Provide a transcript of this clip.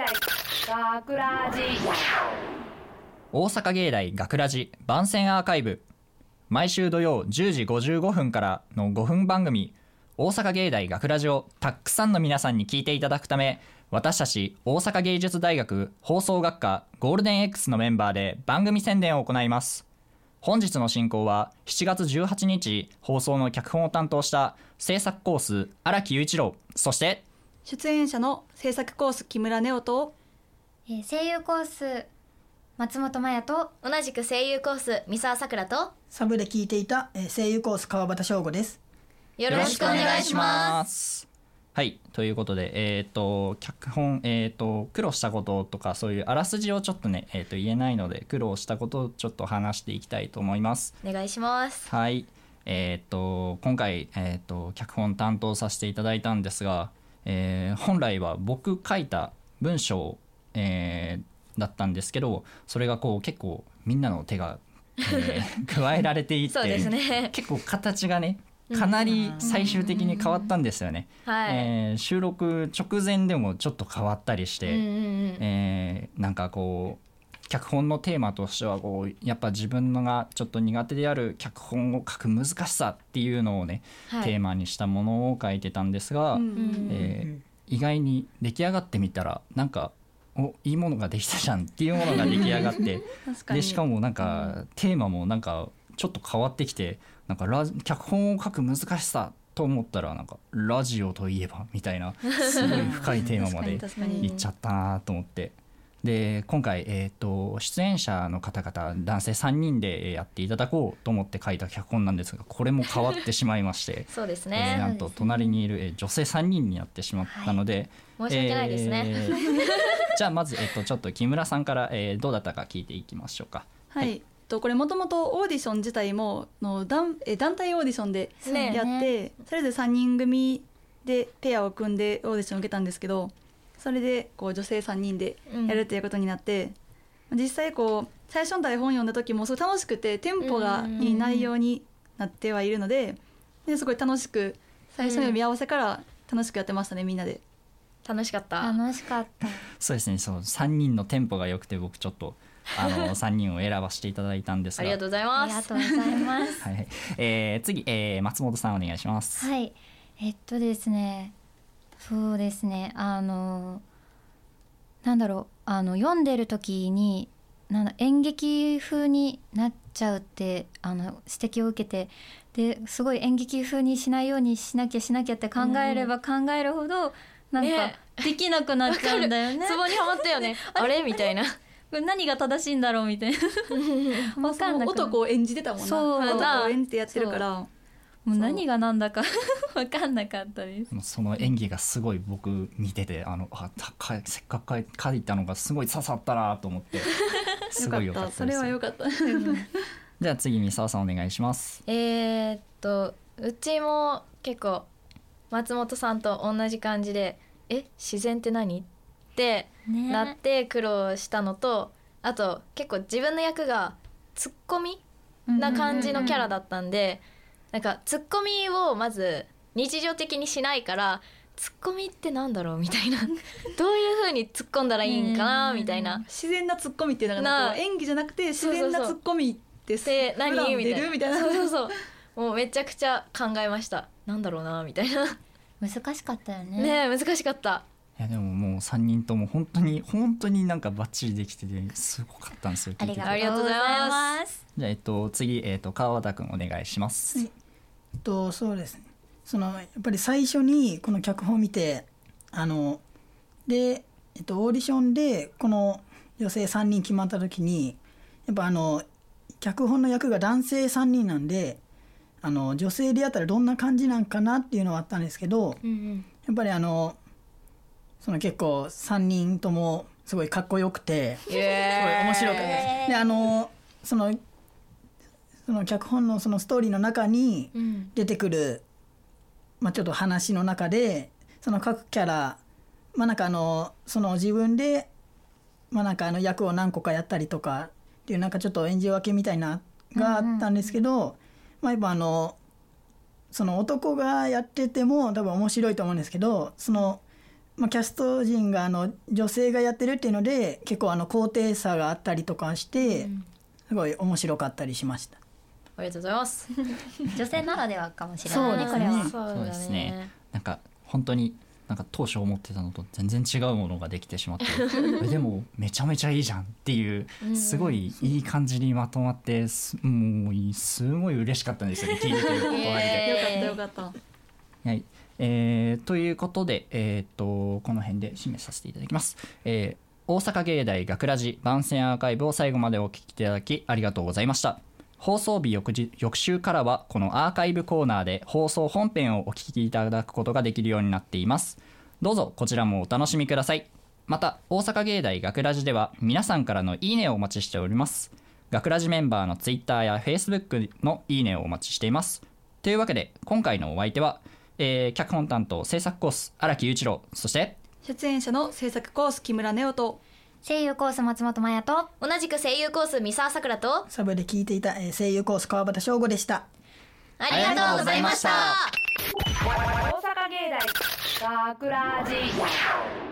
大学ラジ。大阪芸大学ラジ番宣アーカイブ。毎週土曜10時55分からの5分番組。大阪芸大学ラジをたくさんの皆さんに聞いていただくため私たち大阪芸術大学放送学科ゴールデン X のメンバーで番組宣伝を行います。本日の進行は7月18日放送の脚本を担当した制作コース荒木雄一郎。そして出演者の制作コース木村ネオとえー声優コース松本麻也と同じく声優コース三沢さくらとサブで聞いていた、えー声優コース川端翔吾です。よろしくお願いしますす。はいということで、えっと脚本、えっと苦労したこととかそういうあらすじをちょっとね、えっと言えないので苦労したことをちょっと話していきたいと思います。お願いしますはいえっと今回、えっと脚本担当させていただいたんですが、えー本来は僕書いた文章、えーだったんですけどそれがこう結構みんなの手が、えー 加えられていってね。結構形がねかなり最終的に変わったんですよね。はい、えー収録直前でもちょっと変わったりして、うんうんうん。えーなんかこう脚本のテーマとしてはこうやっぱ自分のがちょっと苦手である脚本を書く難しさっていうのをね、はい。テーマにしたものを書いてたんですが、うんえー意外に出来上がってみたらなんかおいいものができたじゃんっていうものが出来上がって。でしかもなんか、テーマもなんかちょっと変わってきてなんかラジ脚本を書く難しさと思ったらなんかラジオといえばみたいなすごい深いテーマまでいっちゃったなと思って。で今回、えー、と出演者の方々男性3人でえーやっていただこうと思って書いた脚本なんですがこれも変わってしまいまして そうですえーね、なんと隣にいる、えー女性3人になってしまったので、申し訳ないですね、えー じゃあまず、えっと、ちょっと木村さんから、えーどうだったか聞いていきましょうか。はい、とこれもともとオーディション自体もの団え団体オーディションでね。やって、それぞれ3人組でペアを組んでオーディションを受けたんですけどそれでこう女性3人でやるっていうことになって、実際こう最初の台本読んだ時もすごい楽しくてテンポがいい内容になってはいるのでですごい楽しく最初の読み合わせから楽しくやってましたねみんなで。楽しかった。楽しかった。そうですね。そう3人のテンポが良くて僕ちょっとあの 3人を選ばせていただいたんですが。ありがとうございあます。りがとうございます。はい。えー次、えー松本さんお願いします。はい。えっとですねそうですね。あのなんだろう。あの読んでる時になんだ演劇風になっちゃうってあの指摘を受けてですごい演劇風にしないようにしなきゃしなきゃって考えれば考えるほど、なんかね。できなくなっちゃうんだよね。ツボにはまったよね。あれ？みたいな。何が正しいんだろうみたいな。わかんなくなる。男を演じてたもんな。そう。男を演じてやってるから。もう何が何だかわかんなかったです。その演技がすごい僕見ててあのあたかせっかく書いたのがすごい刺さったなと思って すごい良かったそれは良かった じゃあ次三沢さんお願いします。えー、っとうちも結構松本さんと同じ感じで「え自然って何?」ってねなって苦労したのとあと結構自分の役がツッコミな感じのキャラだったんでなんかツッコミをまず日常的にしないからツッコミってなんだろうみたいな。どういう風に突っ込んだらいいんかなみたいな。自然なツッコミっていうのがななんか演技じゃなくて自然なツッコミですで何みたいな。出るみたいな。そうそうそう。もうめちゃくちゃ考えました。なんだろうなみたいな。難しかったよね。ねえ難しかった。いやでももう3人とも本当に本当になんかバッチリできててすごかったんですよありがとう。ございますす。じゃあえっと次えっと川端くんお願いします。はい。えっとそうですねそのやっぱり最初にこの脚本を見てあので、えっと、オーディションでこの女性3人決まった時にやっぱあの脚本の役が男性3人なんであの女性でやったらどんな感じなんかなっていうのはあったんですけどうんうん。やっぱりあのその結構3人ともすごいかっこよくてイすごい面白かったです。であのそのその脚本のそのストーリーの中にうん。出てくる、まあ、ちょっと話の中でその各キャラまあなんかあのその自分でまあなんかあの役を何個かやったりとかっていうなんかちょっと演じ分けみたいながあったんですけど、まあやっぱあのその男がやってても多分面白いと思うんですけどそのまあ、キャスト陣があの女性がやってるっていうので結構あの高低差があったりとかして、すごい面白かったりしました。ありがとうございます。女性ならではかもしれないですね。これは。そうでだすね。なんか本当になんか当初思ってたのと全然違うものができてしまって えでもめちゃめちゃいいじゃんっていうすごいいい感じにまとまってすもうすごい嬉しかったんですよね聞いてて隣で。よかったえーよかったはい。えーということで、えー、とこの辺で締めさせていただきます、えー大阪芸大学ラジ番宣アーカイブを最後までお聞きいただきありがとうございました放送日翌日翌週からはこのアーカイブコーナーで放送本編をお聞きいただくことができるようになっています。どうぞこちらもお楽しみください。また大阪芸大学ラジでは皆さんからのいいねをお待ちしております。学ラジメンバーのツイッターやフェイスブックのいいねをお待ちしています。というわけで今回のお相手は、えー脚本担当制作コース荒木雄一郎。そして出演者の制作コース木村ネオと声優コース松本麻也と同じく声優コース三沢さくらとサブで聞いていた、えー声優コース川端翔吾でした。ありがとうございました大阪芸大学ラジ